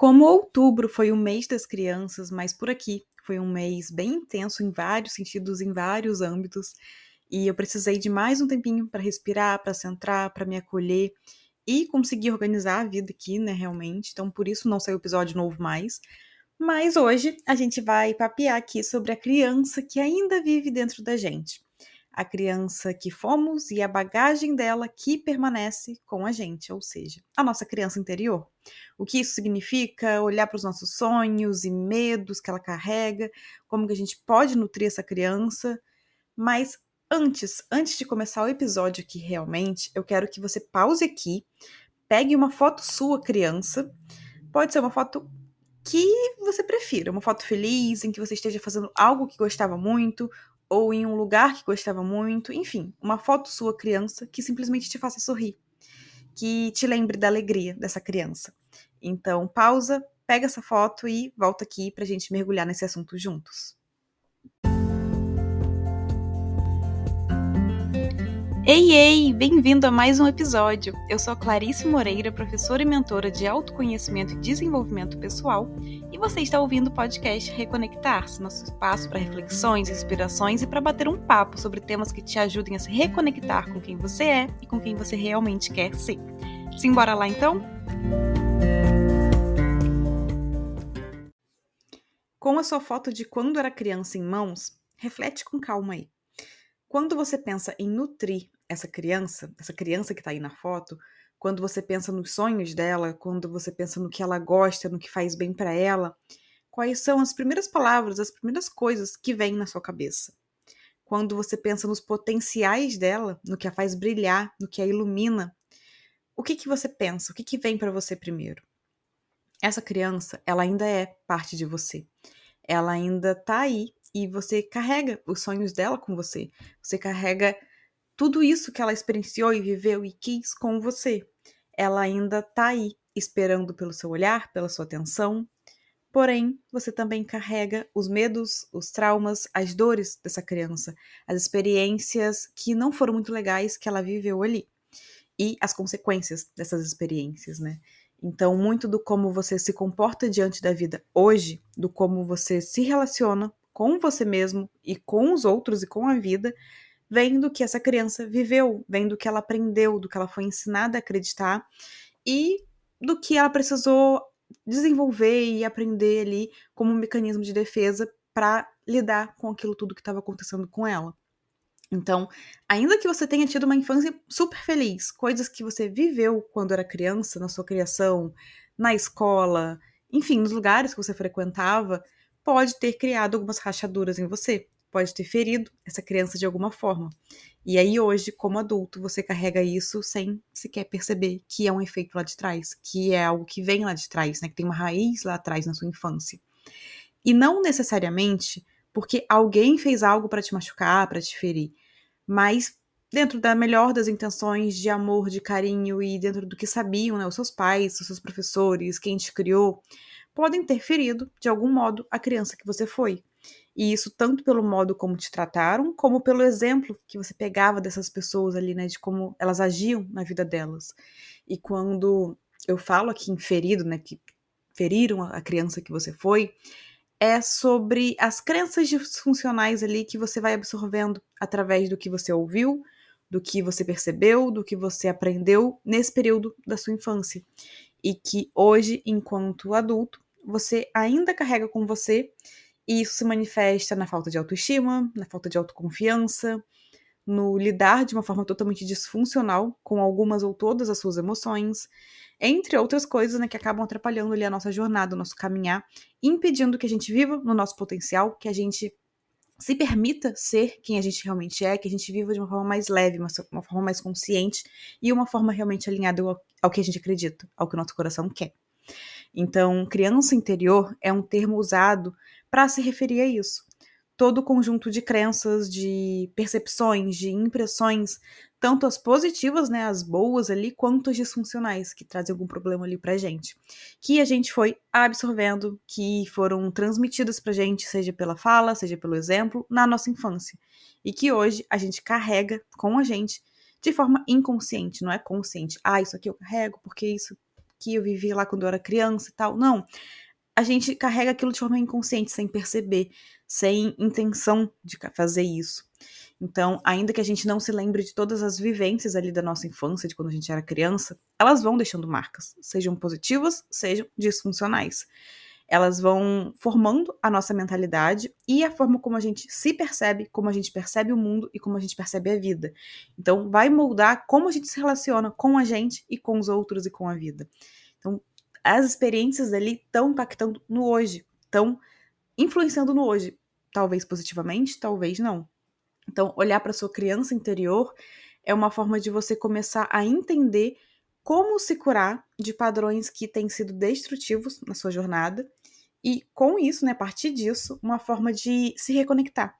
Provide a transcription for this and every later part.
Como outubro foi o mês das crianças, mas por aqui foi um mês bem intenso em vários sentidos, em vários âmbitos, e eu precisei de mais um tempinho para respirar, para centrar, para me acolher e conseguir organizar a vida aqui, né, realmente. Então, por isso não saiu episódio novo mais. Mas hoje a gente vai papear aqui sobre a criança que ainda vive dentro da gente a criança que fomos e a bagagem dela que permanece com a gente, ou seja, a nossa criança interior. O que isso significa? Olhar para os nossos sonhos e medos que ela carrega, como que a gente pode nutrir essa criança. Mas antes, antes de começar o episódio aqui realmente, eu quero que você pause aqui, pegue uma foto sua criança. Pode ser uma foto que você prefira, uma foto feliz, em que você esteja fazendo algo que gostava muito, ou em um lugar que gostava muito, enfim, uma foto sua criança que simplesmente te faça sorrir, que te lembre da alegria dessa criança. Então, pausa, pega essa foto e volta aqui para a gente mergulhar nesse assunto juntos. Ei, ei! Bem-vindo a mais um episódio. Eu sou Clarice Moreira, professora e mentora de autoconhecimento e desenvolvimento pessoal, e você está ouvindo o podcast Reconectar-se, nosso espaço para reflexões, inspirações e para bater um papo sobre temas que te ajudem a se reconectar com quem você é e com quem você realmente quer ser. Simbora lá então? Com a sua foto de quando era criança em mãos, reflete com calma aí. Quando você pensa em nutrir essa criança, essa criança que está aí na foto, quando você pensa nos sonhos dela, quando você pensa no que ela gosta, no que faz bem para ela, quais são as primeiras palavras, as primeiras coisas que vêm na sua cabeça? Quando você pensa nos potenciais dela, no que a faz brilhar, no que a ilumina, o que que você pensa? O que que vem para você primeiro? Essa criança, ela ainda é parte de você. Ela ainda tá aí e você carrega os sonhos dela com você. Você carrega tudo isso que ela experienciou e viveu e quis com você. Ela ainda tá aí, esperando pelo seu olhar, pela sua atenção. Porém, você também carrega os medos, os traumas, as dores dessa criança, as experiências que não foram muito legais que ela viveu ali e as consequências dessas experiências, né? Então, muito do como você se comporta diante da vida hoje, do como você se relaciona com você mesmo e com os outros e com a vida, vem do que essa criança viveu, vem do que ela aprendeu, do que ela foi ensinada a acreditar e do que ela precisou desenvolver e aprender ali como um mecanismo de defesa para lidar com aquilo tudo que estava acontecendo com ela. Então, ainda que você tenha tido uma infância super feliz, coisas que você viveu quando era criança, na sua criação, na escola, enfim, nos lugares que você frequentava, pode ter criado algumas rachaduras em você pode ter ferido essa criança de alguma forma. E aí hoje, como adulto, você carrega isso sem sequer perceber que é um efeito lá de trás, que é algo que vem lá de trás, né, que tem uma raiz lá atrás na sua infância. E não necessariamente porque alguém fez algo para te machucar, para te ferir, mas dentro da melhor das intenções de amor, de carinho e dentro do que sabiam, né, os seus pais, os seus professores, quem te criou, podem ter ferido de algum modo a criança que você foi. E isso tanto pelo modo como te trataram, como pelo exemplo que você pegava dessas pessoas ali, né, de como elas agiam na vida delas. E quando eu falo aqui em ferido, né, que feriram a criança que você foi, é sobre as crenças disfuncionais ali que você vai absorvendo através do que você ouviu, do que você percebeu, do que você aprendeu nesse período da sua infância. E que hoje, enquanto adulto, você ainda carrega com você e isso se manifesta na falta de autoestima, na falta de autoconfiança, no lidar de uma forma totalmente disfuncional com algumas ou todas as suas emoções, entre outras coisas né, que acabam atrapalhando ali a nossa jornada, o nosso caminhar, impedindo que a gente viva no nosso potencial, que a gente se permita ser quem a gente realmente é, que a gente viva de uma forma mais leve, uma, forma mais consciente e uma forma realmente alinhada ao, ao que a gente acredita, ao que o nosso coração quer. Então, criança interior é um termo usado para se referir a isso. Todo o conjunto de crenças, de percepções, de impressões, tanto as positivas, né, as boas ali, quanto as disfuncionais, que trazem algum problema ali pra gente. Que a gente foi absorvendo, que foram transmitidas pra gente, seja pela fala, seja pelo exemplo, na nossa infância. E que hoje a gente carrega com a gente de forma inconsciente, não é consciente. Ah, isso aqui eu carrego porque isso aqui, eu vivi lá quando eu era criança e tal. Não. A gente carrega aquilo de forma inconsciente, sem perceber, sem intenção de fazer isso. Então, ainda que a gente não se lembre de todas as vivências ali da nossa infância, de quando a gente era criança, elas vão deixando marcas, sejam positivas, sejam disfuncionais. Elas vão formando a nossa mentalidade e a forma como a gente se percebe, como a gente percebe o mundo e como a gente percebe a vida. Então, vai moldar como a gente se relaciona com a gente e com os outros e com a vida. Então, as experiências ali estão impactando no hoje, estão influenciando no hoje. Talvez positivamente, talvez não. Então, olhar para sua criança interior é uma forma de você começar a entender como se curar de padrões que têm sido destrutivos na sua jornada e, com isso, né, a partir disso, uma forma de se reconectar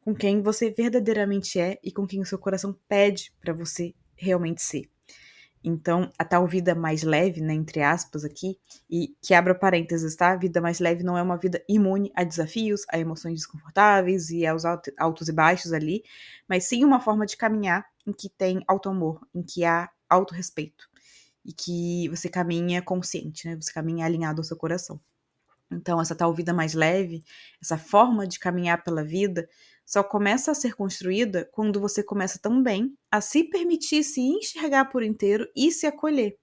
com quem você verdadeiramente é e com quem o seu coração pede para você realmente ser. Então, a tal vida mais leve, né, entre aspas aqui, e que abra parênteses, tá? Vida mais leve não é uma vida imune a desafios, a emoções desconfortáveis e aos altos e baixos ali, mas sim uma forma de caminhar em que tem auto-amor, em que há autorrespeito e que você caminha consciente, né? Você caminha alinhado ao seu coração. Então, essa tal vida mais leve, essa forma de caminhar pela vida, só começa a ser construída quando você começa também a se permitir se enxergar por inteiro e se acolher,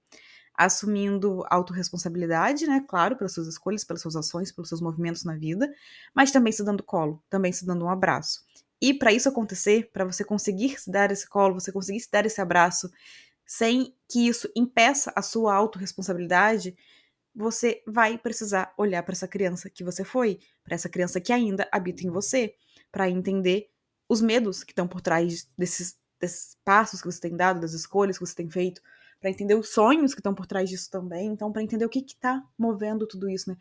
assumindo autorresponsabilidade, né, claro, pelas suas escolhas, pelas suas ações, pelos seus movimentos na vida, mas também se dando colo, também se dando um abraço. E para isso acontecer, para você conseguir se dar esse colo, você conseguir se dar esse abraço, sem que isso impeça a sua autorresponsabilidade, você vai precisar olhar para essa criança que você foi, para essa criança que ainda habita em você, para entender os medos que estão por trás desses, desses passos que você tem dado, das escolhas que você tem feito, para entender os sonhos que estão por trás disso também, então para entender o que está movendo tudo isso, né?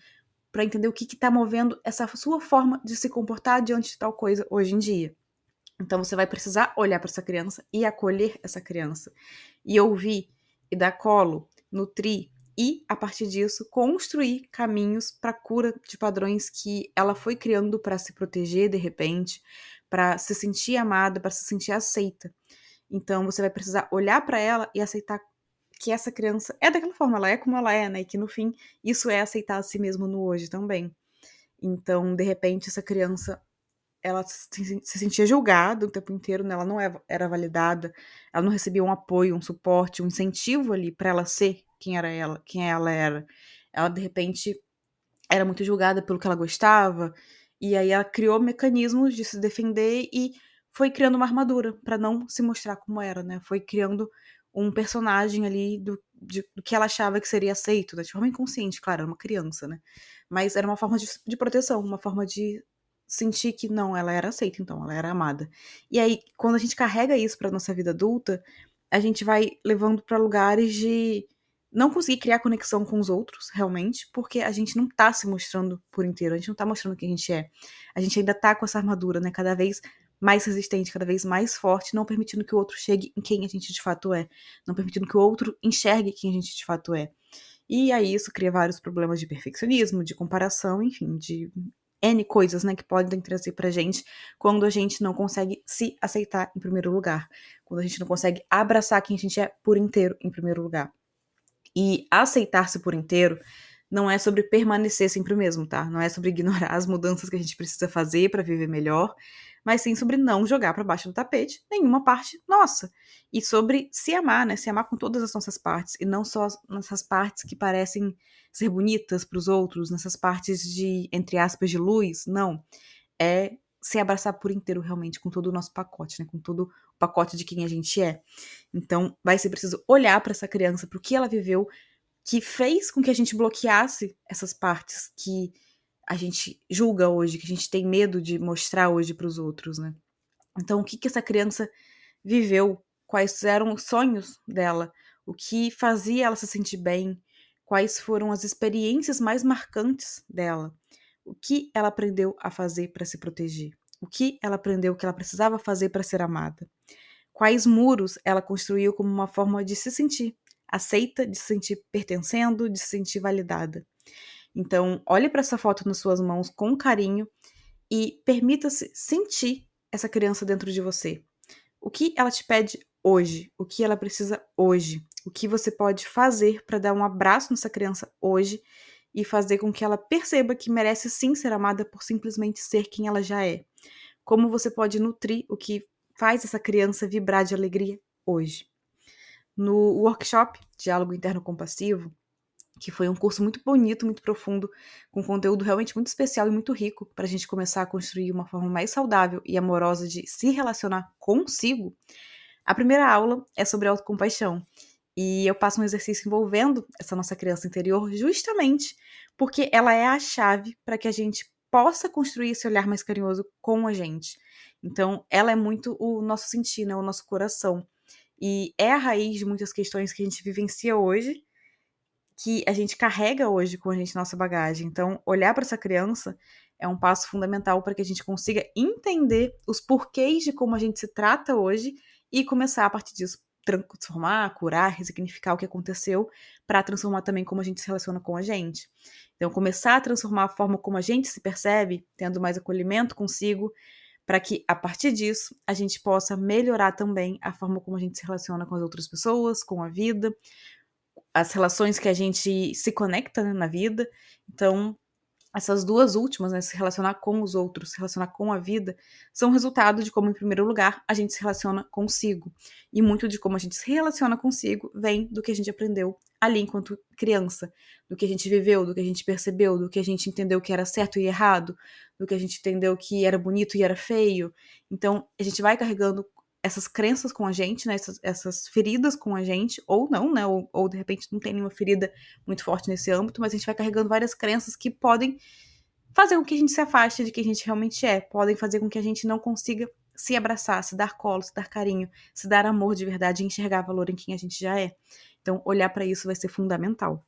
Para entender o que está movendo essa sua forma de se comportar diante de tal coisa hoje em dia. Então você vai precisar olhar para essa criança e acolher essa criança e ouvir e dar colo, nutrir, e, a partir disso, construir caminhos para cura de padrões que ela foi criando para se proteger de repente, para se sentir amada, para se sentir aceita. Então, você vai precisar olhar para ela e aceitar que essa criança é daquela forma, ela é como ela é, né? E que no fim, isso é aceitar a si mesmo no hoje também. Então, de repente, essa criança ela se, sentia julgada o tempo inteiro, né? ela não é, era validada, ela não recebia um apoio, um suporte, um incentivo ali para ela ser quem era ela, quem ela era. Ela de repente era muito julgada pelo que ela gostava, e aí ela criou mecanismos de se defender e foi criando uma armadura para não se mostrar como era, né? Foi criando um personagem ali do, de, do que ela achava que seria aceito, né? de forma inconsciente, claro, era uma criança, né? Mas era uma forma de, de proteção, uma forma de sentir que não, ela era aceita, então, ela era amada. E aí, quando a gente carrega isso para nossa vida adulta, a gente vai levando para lugares de não conseguir criar conexão com os outros, realmente, porque a gente não tá se mostrando por inteiro, a gente não tá mostrando quem a gente é. A gente ainda tá com essa armadura, né, cada vez mais resistente, cada vez mais forte, não permitindo que o outro chegue em quem a gente de fato é, não permitindo que o outro enxergue quem a gente de fato é. E aí isso cria vários problemas de perfeccionismo, de comparação, enfim, de N coisas, né, que podem trazer pra gente quando a gente não consegue se aceitar em primeiro lugar, quando a gente não consegue abraçar quem a gente é por inteiro em primeiro lugar. E aceitar-se por inteiro não é sobre permanecer sempre o mesmo, tá? Não é sobre ignorar as mudanças que a gente precisa fazer para viver melhor, mas sim sobre não jogar para baixo do tapete nenhuma parte nossa. E sobre se amar, né? Se amar com todas as nossas partes e não só nessas partes que parecem ser bonitas para os outros, nessas partes de entre aspas de luz, não. É se abraçar por inteiro realmente com todo o nosso pacote, né? Com todo o pacote de quem a gente é. Então, vai ser preciso olhar para essa criança, para o que ela viveu, que fez com que a gente bloqueasse essas partes que a gente julga hoje, que a gente tem medo de mostrar hoje para os outros, né? Então, o que que essa criança viveu? Quais eram os sonhos dela? O que fazia ela se sentir bem? Quais foram as experiências mais marcantes dela? O que ela aprendeu a fazer para se proteger? O que ela aprendeu que ela precisava fazer para ser amada? Quais muros ela construiu como uma forma de se sentir aceita, de se sentir pertencendo, de se sentir validada? Então, olhe para essa foto nas suas mãos com carinho e permita-se sentir essa criança dentro de você. O que ela te pede hoje, o que ela precisa hoje, o que você pode fazer para dar um abraço nessa criança hoje e fazer com que ela perceba que merece sim ser amada por simplesmente ser quem ela já é. Como você pode nutrir o que faz essa criança vibrar de alegria hoje. No workshop Diálogo Interno Compassivo, que foi um curso muito bonito, muito profundo, com conteúdo realmente muito especial e muito rico para a gente começar a construir uma forma mais saudável e amorosa de se relacionar consigo. A primeira aula é sobre autocompaixão e eu passo um exercício envolvendo essa nossa criança interior justamente porque ela é a chave para que a gente possa construir esse olhar mais carinhoso com a gente. Então, ela é muito o nosso sentir, né, o nosso coração. E é a raiz de muitas questões que a gente vivencia hoje que a gente carrega hoje com a gente nossa bagagem. Então, olhar para essa criança é um passo fundamental para que a gente consiga entender os porquês de como a gente se trata hoje e começar a partir disso transformar, curar, resignificar o que aconteceu para transformar também como a gente se relaciona com a gente. Então, começar a transformar a forma como a gente se percebe, tendo mais acolhimento consigo, para que a partir disso a gente possa melhorar também a forma como a gente se relaciona com as outras pessoas, com a vida, as relações que a gente se conecta né, na vida. Então, essas duas últimas, né, se relacionar com os outros, se relacionar com a vida, são resultado de como, em primeiro lugar, a gente se relaciona consigo. E muito de como a gente se relaciona consigo vem do que a gente aprendeu ali enquanto criança, do que a gente viveu, do que a gente percebeu, do que a gente entendeu que era certo e errado, do que a gente entendeu que era bonito e era feio. Então, a gente vai carregando essas crenças com a gente, né? Essas, essas feridas com a gente, ou não, né? Ou, ou, de repente não tem nenhuma ferida muito forte nesse âmbito, mas a gente vai carregando várias crenças que podem fazer com que a gente se afaste de quem a gente realmente é, podem fazer com que a gente não consiga se abraçar, se dar colo, se dar carinho, se dar amor de verdade e enxergar valor em quem a gente já é. Então, olhar para isso vai ser fundamental.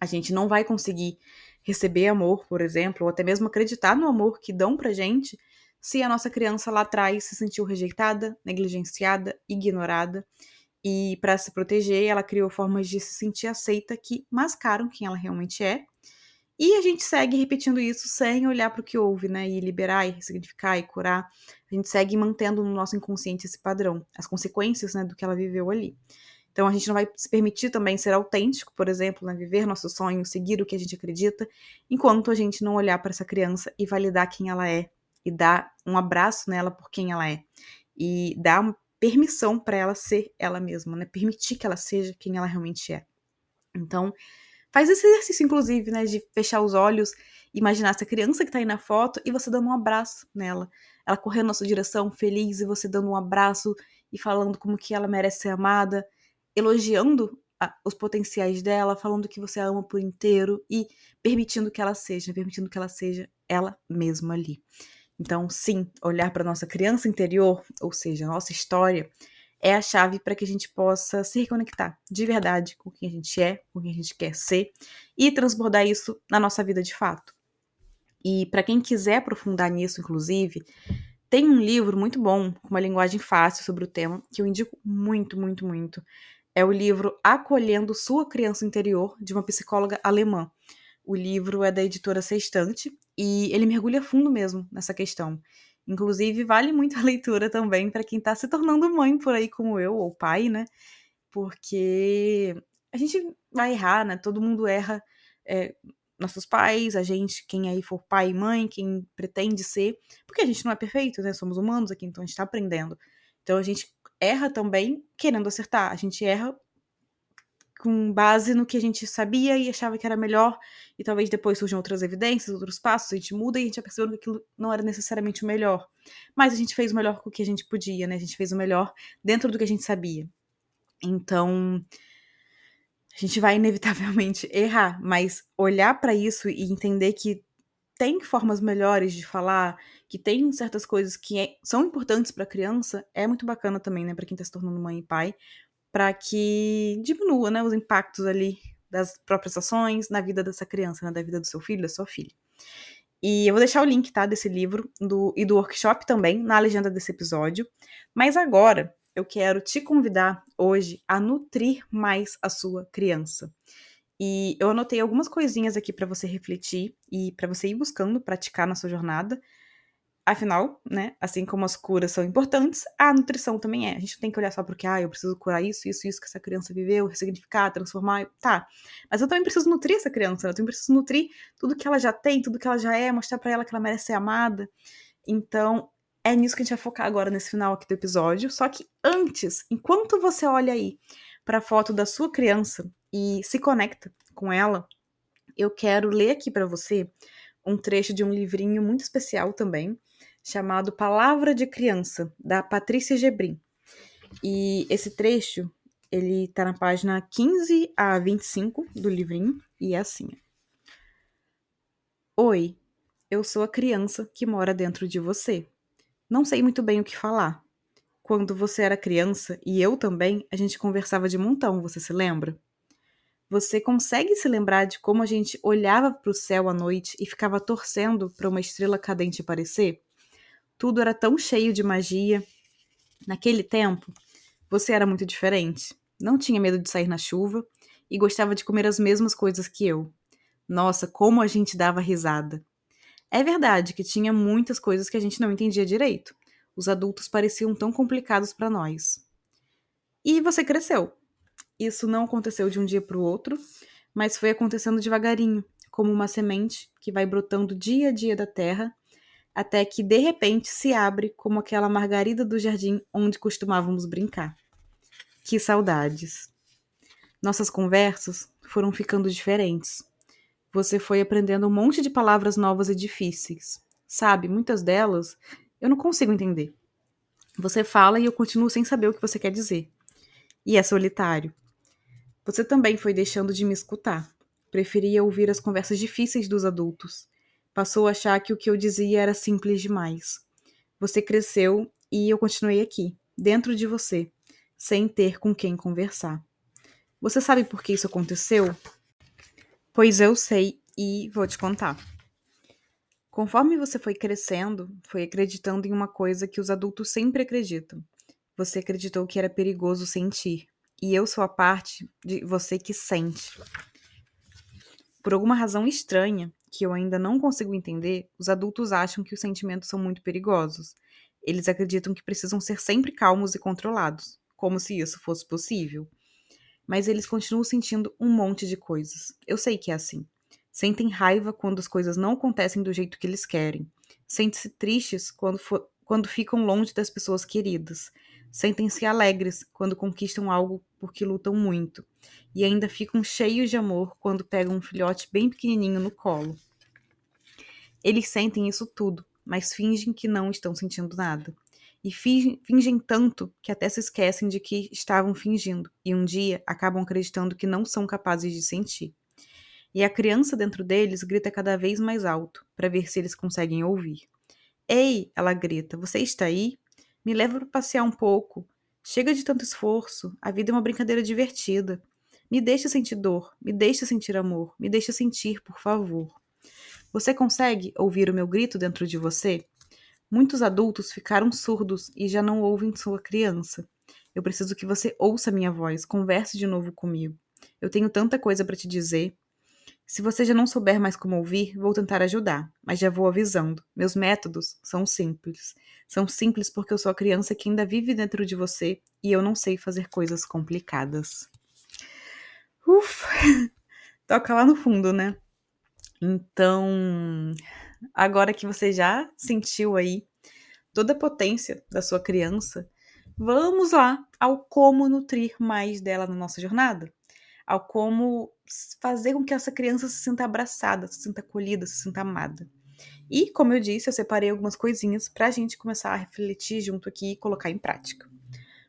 A gente não vai conseguir receber amor, por exemplo, ou até mesmo acreditar no amor que dão pra gente se a nossa criança lá atrás se sentiu rejeitada, negligenciada, ignorada. E para se proteger, ela criou formas de se sentir aceita que mascaram quem ela realmente é. E a gente segue repetindo isso sem olhar para o que houve, né? E liberar, e ressignificar, e curar. A gente segue mantendo no nosso inconsciente esse padrão, as consequências né, do que ela viveu ali. Então a gente não vai se permitir também ser autêntico, por exemplo, né, viver nosso sonho, seguir o que a gente acredita, enquanto a gente não olhar para essa criança e validar quem ela é, e dar um abraço nela por quem ela é e dar permissão para ela ser ela mesma, né? Permitir que ela seja quem ela realmente é. Então, faz esse exercício, inclusive, né? De fechar os olhos, imaginar essa criança que tá aí na foto e você dando um abraço nela. Ela correndo na sua direção, feliz, e você dando um abraço e falando como que ela merece ser amada, elogiando os potenciais dela, falando que você a ama por inteiro e permitindo que ela seja, permitindo que ela seja ela mesma ali. Então, sim, olhar para nossa criança interior, ou seja, nossa história, é a chave para que a gente possa se reconectar de verdade com quem a gente é, com quem a gente quer ser e transbordar isso na nossa vida de fato. E para quem quiser aprofundar nisso, inclusive, tem um livro muito bom, com uma linguagem fácil sobre o tema, que eu indico muito, muito, muito. É o livro Acolhendo Sua Criança Interior, de uma psicóloga alemã. O livro é da editora Sextante e ele mergulha fundo mesmo nessa questão. Inclusive, vale muito a leitura também para quem está se tornando mãe por aí, como eu, ou pai, né? Porque a gente vai errar, né? Todo mundo erra. É, nossos pais, a gente, quem aí for pai e mãe, quem pretende ser, porque a gente não é perfeito, né? Somos humanos aqui, então a gente está aprendendo. Então a gente erra também querendo acertar. A gente erra com base no que a gente sabia e achava que era melhor, e talvez depois surjam outras evidências, outros passos, a gente muda e a gente percebeu que aquilo não era necessariamente o melhor. Mas a gente fez o melhor com o que a gente podia, né? A gente fez o melhor dentro do que a gente sabia. Então, a gente vai inevitavelmente errar, mas olhar para isso e entender que tem formas melhores de falar, que tem certas coisas que é, são importantes para a criança, é muito bacana também, né, para quem está se tornando mãe e pai, para que diminua né, os impactos ali das próprias ações na vida dessa criança, né, da vida do seu filho, da sua filha. E eu vou deixar o link, tá, desse livro do, e do workshop também na legenda desse episódio. Mas agora eu quero te convidar hoje a nutrir mais a sua criança. E eu anotei algumas coisinhas aqui para você refletir e para você ir buscando praticar na sua jornada. Afinal, né, assim como as curas são importantes, a nutrição também é. A gente não tem que olhar só porque, ah, eu preciso curar isso, isso, isso que essa criança viveu, ressignificar, transformar, tá. Mas eu também preciso nutrir essa criança, né? eu também preciso nutrir tudo que ela já tem, tudo que ela já é, mostrar para ela que ela merece ser amada. Então, é nisso que a gente vai focar agora nesse final aqui do episódio. Só que antes, enquanto você olha aí para a foto da sua criança e se conecta com ela, eu quero ler aqui para você um trecho de um livrinho muito especial também, chamado Palavra de Criança, da Patrícia Gebrim. E esse trecho, ele tá na página 15 a 25 do livrinho, e é assim. Oi, eu sou a criança que mora dentro de você. Não sei muito bem o que falar. Quando você era criança, e eu também, a gente conversava de montão, você se lembra? Você consegue se lembrar de como a gente olhava para o céu à noite e ficava torcendo para uma estrela cadente aparecer? Tudo era tão cheio de magia. Naquele tempo, você era muito diferente. Não tinha medo de sair na chuva e gostava de comer as mesmas coisas que eu. Nossa, como a gente dava risada. É verdade que tinha muitas coisas que a gente não entendia direito. Os adultos pareciam tão complicados para nós. E você cresceu. Isso não aconteceu de um dia para o outro, mas foi acontecendo devagarinho, como uma semente que vai brotando dia a dia da terra até que de repente se abre como aquela margarida do jardim onde costumávamos brincar. Que saudades! Nossas conversas foram ficando diferentes. Você foi aprendendo um monte de palavras novas e difíceis. Sabe, muitas delas eu não consigo entender. Você fala e eu continuo sem saber o que você quer dizer. E é solitário. Você também foi deixando de me escutar. Preferia ouvir as conversas difíceis dos adultos Passou a achar que o que eu dizia era simples demais. Você cresceu e eu continuei aqui, dentro de você, sem ter com quem conversar. Você sabe por que isso aconteceu? Pois eu sei e vou te contar. Conforme você foi crescendo, foi acreditando em uma coisa que os adultos sempre acreditam. Você acreditou que era perigoso sentir, e eu sou a parte de você que sente. Por alguma razão estranha, que eu ainda não consigo entender, os adultos acham que os sentimentos são muito perigosos. Eles acreditam que precisam ser sempre calmos e controlados, como se isso fosse possível. Mas eles continuam sentindo um monte de coisas. Eu sei que é assim. Sentem raiva quando as coisas não acontecem do jeito que eles querem. Sentem-se tristes quando, quando ficam longe das pessoas queridas. Sentem-se alegres quando conquistam algo porque lutam muito. E ainda ficam cheios de amor quando pegam um filhote bem pequenininho no colo. Eles sentem isso tudo, mas fingem que não estão sentindo nada. E fingem, fingem tanto que até se esquecem de que estavam fingindo, e um dia acabam acreditando que não são capazes de sentir. E a criança dentro deles grita cada vez mais alto, para ver se eles conseguem ouvir. Ei, ela grita, você está aí? Me leva para passear um pouco. Chega de tanto esforço. A vida é uma brincadeira divertida. Me deixa sentir dor, me deixa sentir amor, me deixa sentir, por favor. Você consegue ouvir o meu grito dentro de você? Muitos adultos ficaram surdos e já não ouvem sua criança. Eu preciso que você ouça minha voz, converse de novo comigo. Eu tenho tanta coisa para te dizer. Se você já não souber mais como ouvir, vou tentar ajudar, mas já vou avisando. Meus métodos são simples. São simples porque eu sou a criança que ainda vive dentro de você e eu não sei fazer coisas complicadas. Ufa! Toca lá no fundo, né? Então, agora que você já sentiu aí toda a potência da sua criança, vamos lá ao como nutrir mais dela na nossa jornada ao como fazer com que essa criança se sinta abraçada, se sinta acolhida, se sinta amada. E, como eu disse, eu separei algumas coisinhas para a gente começar a refletir junto aqui e colocar em prática.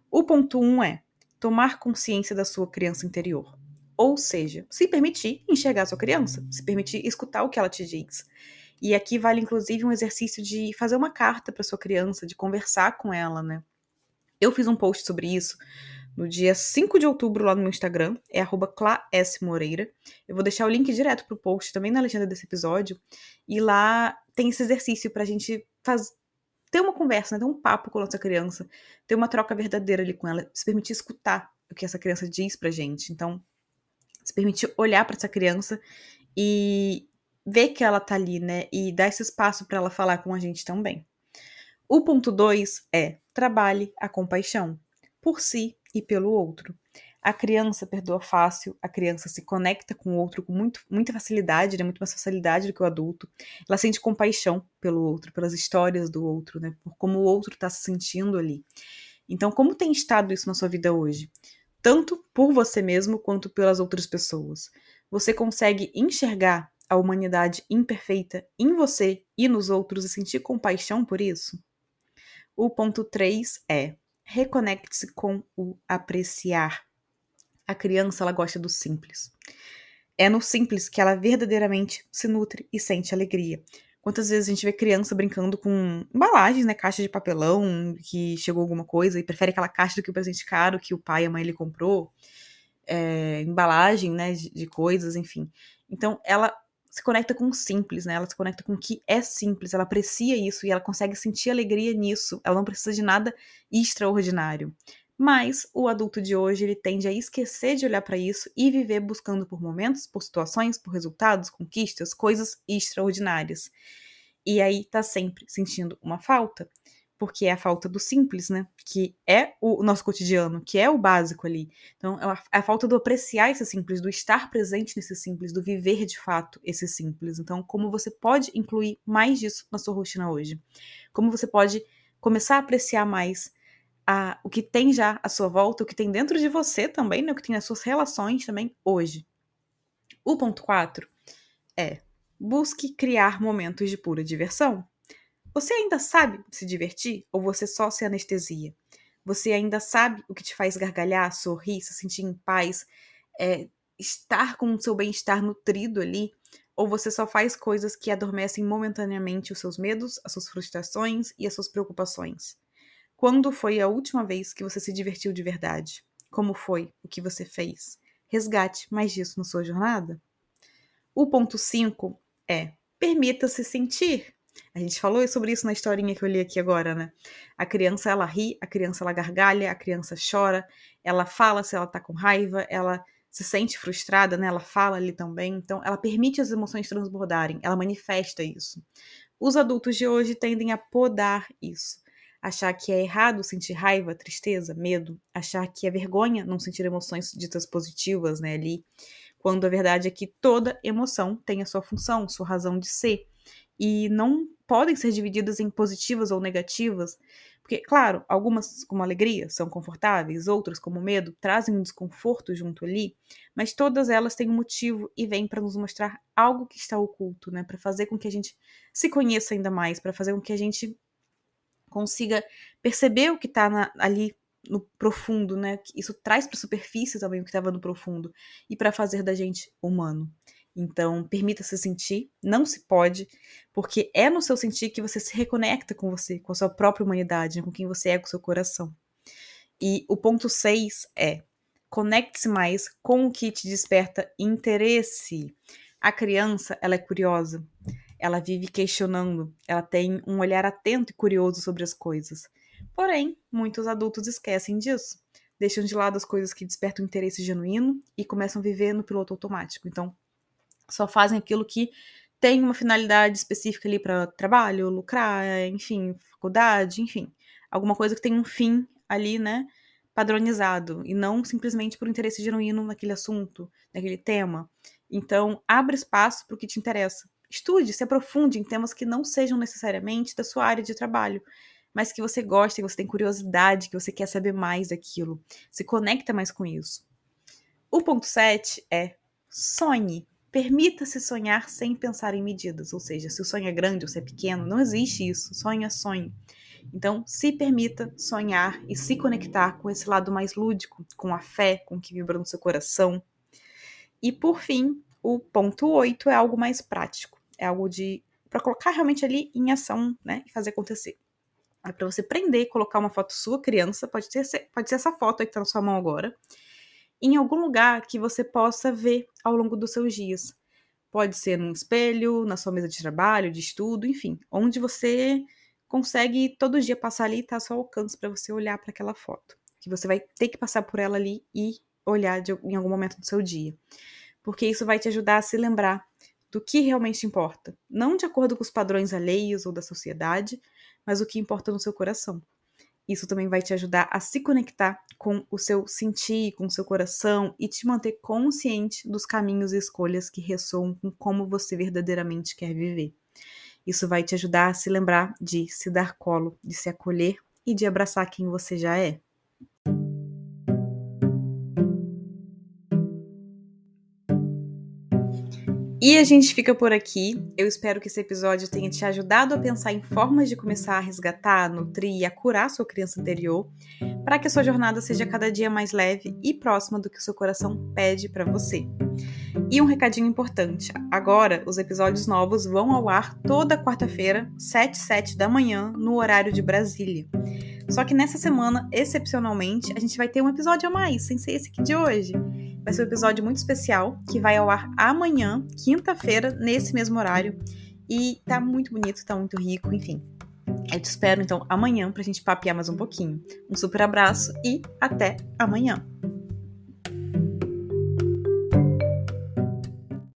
O ponto 1 um é tomar consciência da sua criança interior. Ou seja, se permitir enxergar a sua criança, se permitir escutar o que ela te diz. E aqui vale inclusive um exercício de fazer uma carta para sua criança, de conversar com ela, né? Eu fiz um post sobre isso no dia 5 de outubro lá no meu Instagram, é @claesmoreira. Eu vou deixar o link direto pro post também na legenda desse episódio, e lá tem esse exercício pra gente faz... ter uma conversa, né? ter um papo com a nossa criança, ter uma troca verdadeira ali com ela, se permitir escutar o que essa criança diz pra gente. Então, se permitir olhar para essa criança e ver que ela tá ali, né? E dar esse espaço para ela falar com a gente também. O ponto 2 é trabalhe a compaixão por si e pelo outro. A criança perdoa fácil, a criança se conecta com o outro com muito, muita facilidade, né? muito mais facilidade do que o adulto. Ela sente compaixão pelo outro, pelas histórias do outro, né? por como o outro está se sentindo ali. Então, como tem estado isso na sua vida hoje? Tanto por você mesmo quanto pelas outras pessoas. Você consegue enxergar a humanidade imperfeita em você e nos outros e sentir compaixão por isso? O ponto 3 é reconecte-se com o apreciar. A criança ela gosta do simples. É no simples que ela verdadeiramente se nutre e sente alegria. Quantas vezes a gente vê criança brincando com embalagens, né? Caixa de papelão, que chegou alguma coisa e prefere aquela caixa do que o presente caro que o pai e a mãe lhe comprou. É, embalagem, né? De, de coisas, enfim. Então, ela se conecta com o simples, né? Ela se conecta com o que é simples, ela aprecia isso e ela consegue sentir alegria nisso. Ela não precisa de nada extraordinário. Mas o adulto de hoje, ele tende a esquecer de olhar para isso e viver buscando por momentos, por situações, por resultados, conquistas, coisas extraordinárias. E aí tá sempre sentindo uma falta porque é a falta do simples, né? Que é o nosso cotidiano, que é o básico ali. Então, é a, é a falta do apreciar esse simples, do estar presente nesse simples, do viver de fato esse simples. Então, como você pode incluir mais disso na sua rotina hoje? Como você pode começar a apreciar mais a, o que tem já à sua volta, o que tem dentro de você também, né? O que tem nas suas relações também hoje. O ponto 4 é busque criar momentos de pura diversão. Você ainda sabe se divertir ou você só se anestesia? Você ainda sabe o que te faz gargalhar, sorrir, se sentir em paz, é, estar com o seu bem-estar nutrido ali? Ou você só faz coisas que adormecem momentaneamente os seus medos, as suas frustrações e as suas preocupações? Quando foi a última vez que você se divertiu de verdade? Como foi? O que você fez? Resgate mais disso na sua jornada? O ponto 5 é: permita-se sentir. A gente falou sobre isso na historinha que eu li aqui agora, né? A criança ela ri, a criança ela gargalha, a criança chora, ela fala se ela tá com raiva, ela se sente frustrada, né? Ela fala ali também. Então, ela permite as emoções transbordarem, ela manifesta isso. Os adultos de hoje tendem a podar isso. Achar que é errado sentir raiva, tristeza, medo, achar que é vergonha não sentir emoções ditas positivas, né, ali, quando a verdade é que toda emoção tem a sua função, sua razão de ser e não podem ser divididas em positivas ou negativas, porque, claro, algumas, como alegria, são confortáveis, outras, como medo, trazem um desconforto junto ali, mas todas elas têm um motivo e vêm para nos mostrar algo que está oculto, né? Para fazer com que a gente se conheça ainda mais, para fazer com que a gente consiga perceber o que está ali no profundo, né? Isso traz para a superfície também o que estava no profundo e para fazer da gente humano. Então, permita-se sentir, não se pode, porque é no seu sentir que você se reconecta com você, com a sua própria humanidade, com quem você é, com o seu coração. E o ponto 6 é: conecte-se mais com o que te desperta interesse. A criança, ela é curiosa, ela vive questionando, ela tem um olhar atento e curioso sobre as coisas. Porém, muitos adultos esquecem disso, deixam de lado as coisas que despertam interesse genuíno e começam a viver no piloto automático. Então, só fazem aquilo que tem uma finalidade específica ali para trabalho, lucrar, enfim, faculdade, enfim, alguma coisa que tem um fim ali, né, padronizado e não simplesmente por interesse genuíno naquele assunto, naquele tema. Então, abre espaço para o que te interessa. Estude, se aprofunde em temas que não sejam necessariamente da sua área de trabalho, mas que você gosta, que você tem curiosidade, que você quer saber mais daquilo. Se conecta mais com isso. O ponto 7 é sonhe. Permita-se sonhar sem pensar em medidas, ou seja, se o sonho é grande ou se é pequeno, não existe isso. Sonho é sonho. Então, se permita sonhar e se conectar com esse lado mais lúdico, com a fé, com o que vibra no seu coração. E por fim, o ponto 8 é algo mais prático. É algo de para colocar realmente ali em ação, né, e fazer acontecer. É para você prender, colocar uma foto sua criança, pode ser, pode ser essa foto aí que tá na sua mão agora, em algum lugar que você possa ver ao longo dos seus dias. Pode ser num espelho, na sua mesa de trabalho, de estudo, enfim, onde você consegue todo dia passar ali e tá ao alcance para você olhar para aquela foto. Que você vai ter que passar por ela ali e olhar de, em algum momento do seu dia. Porque isso vai te ajudar a se lembrar do que realmente importa, não de acordo com os padrões alheios ou da sociedade, mas o que importa no seu coração. Isso também vai te ajudar a se conectar com o seu sentir, com o seu coração e te manter consciente dos caminhos e escolhas que ressoam com como você verdadeiramente quer viver. Isso vai te ajudar a se lembrar de se dar colo, de se acolher e de abraçar quem você já é. E a gente fica por aqui. Eu espero que esse episódio tenha te ajudado a pensar em formas de começar a resgatar, nutrir e a curar sua criança interior, para que a sua jornada seja cada dia mais leve e próxima do que o seu coração pede para você. E um recadinho importante: agora os episódios novos vão ao ar toda quarta-feira, 7 7 da manhã, no horário de Brasília. Só que nessa semana, excepcionalmente, a gente vai ter um episódio a mais, sem ser esse aqui de hoje. Vai ser um episódio muito especial que vai ao ar amanhã, quinta-feira, nesse mesmo horário. E tá muito bonito, tá muito rico, enfim. Eu te espero então amanhã pra gente papear mais um pouquinho. Um super abraço e até amanhã!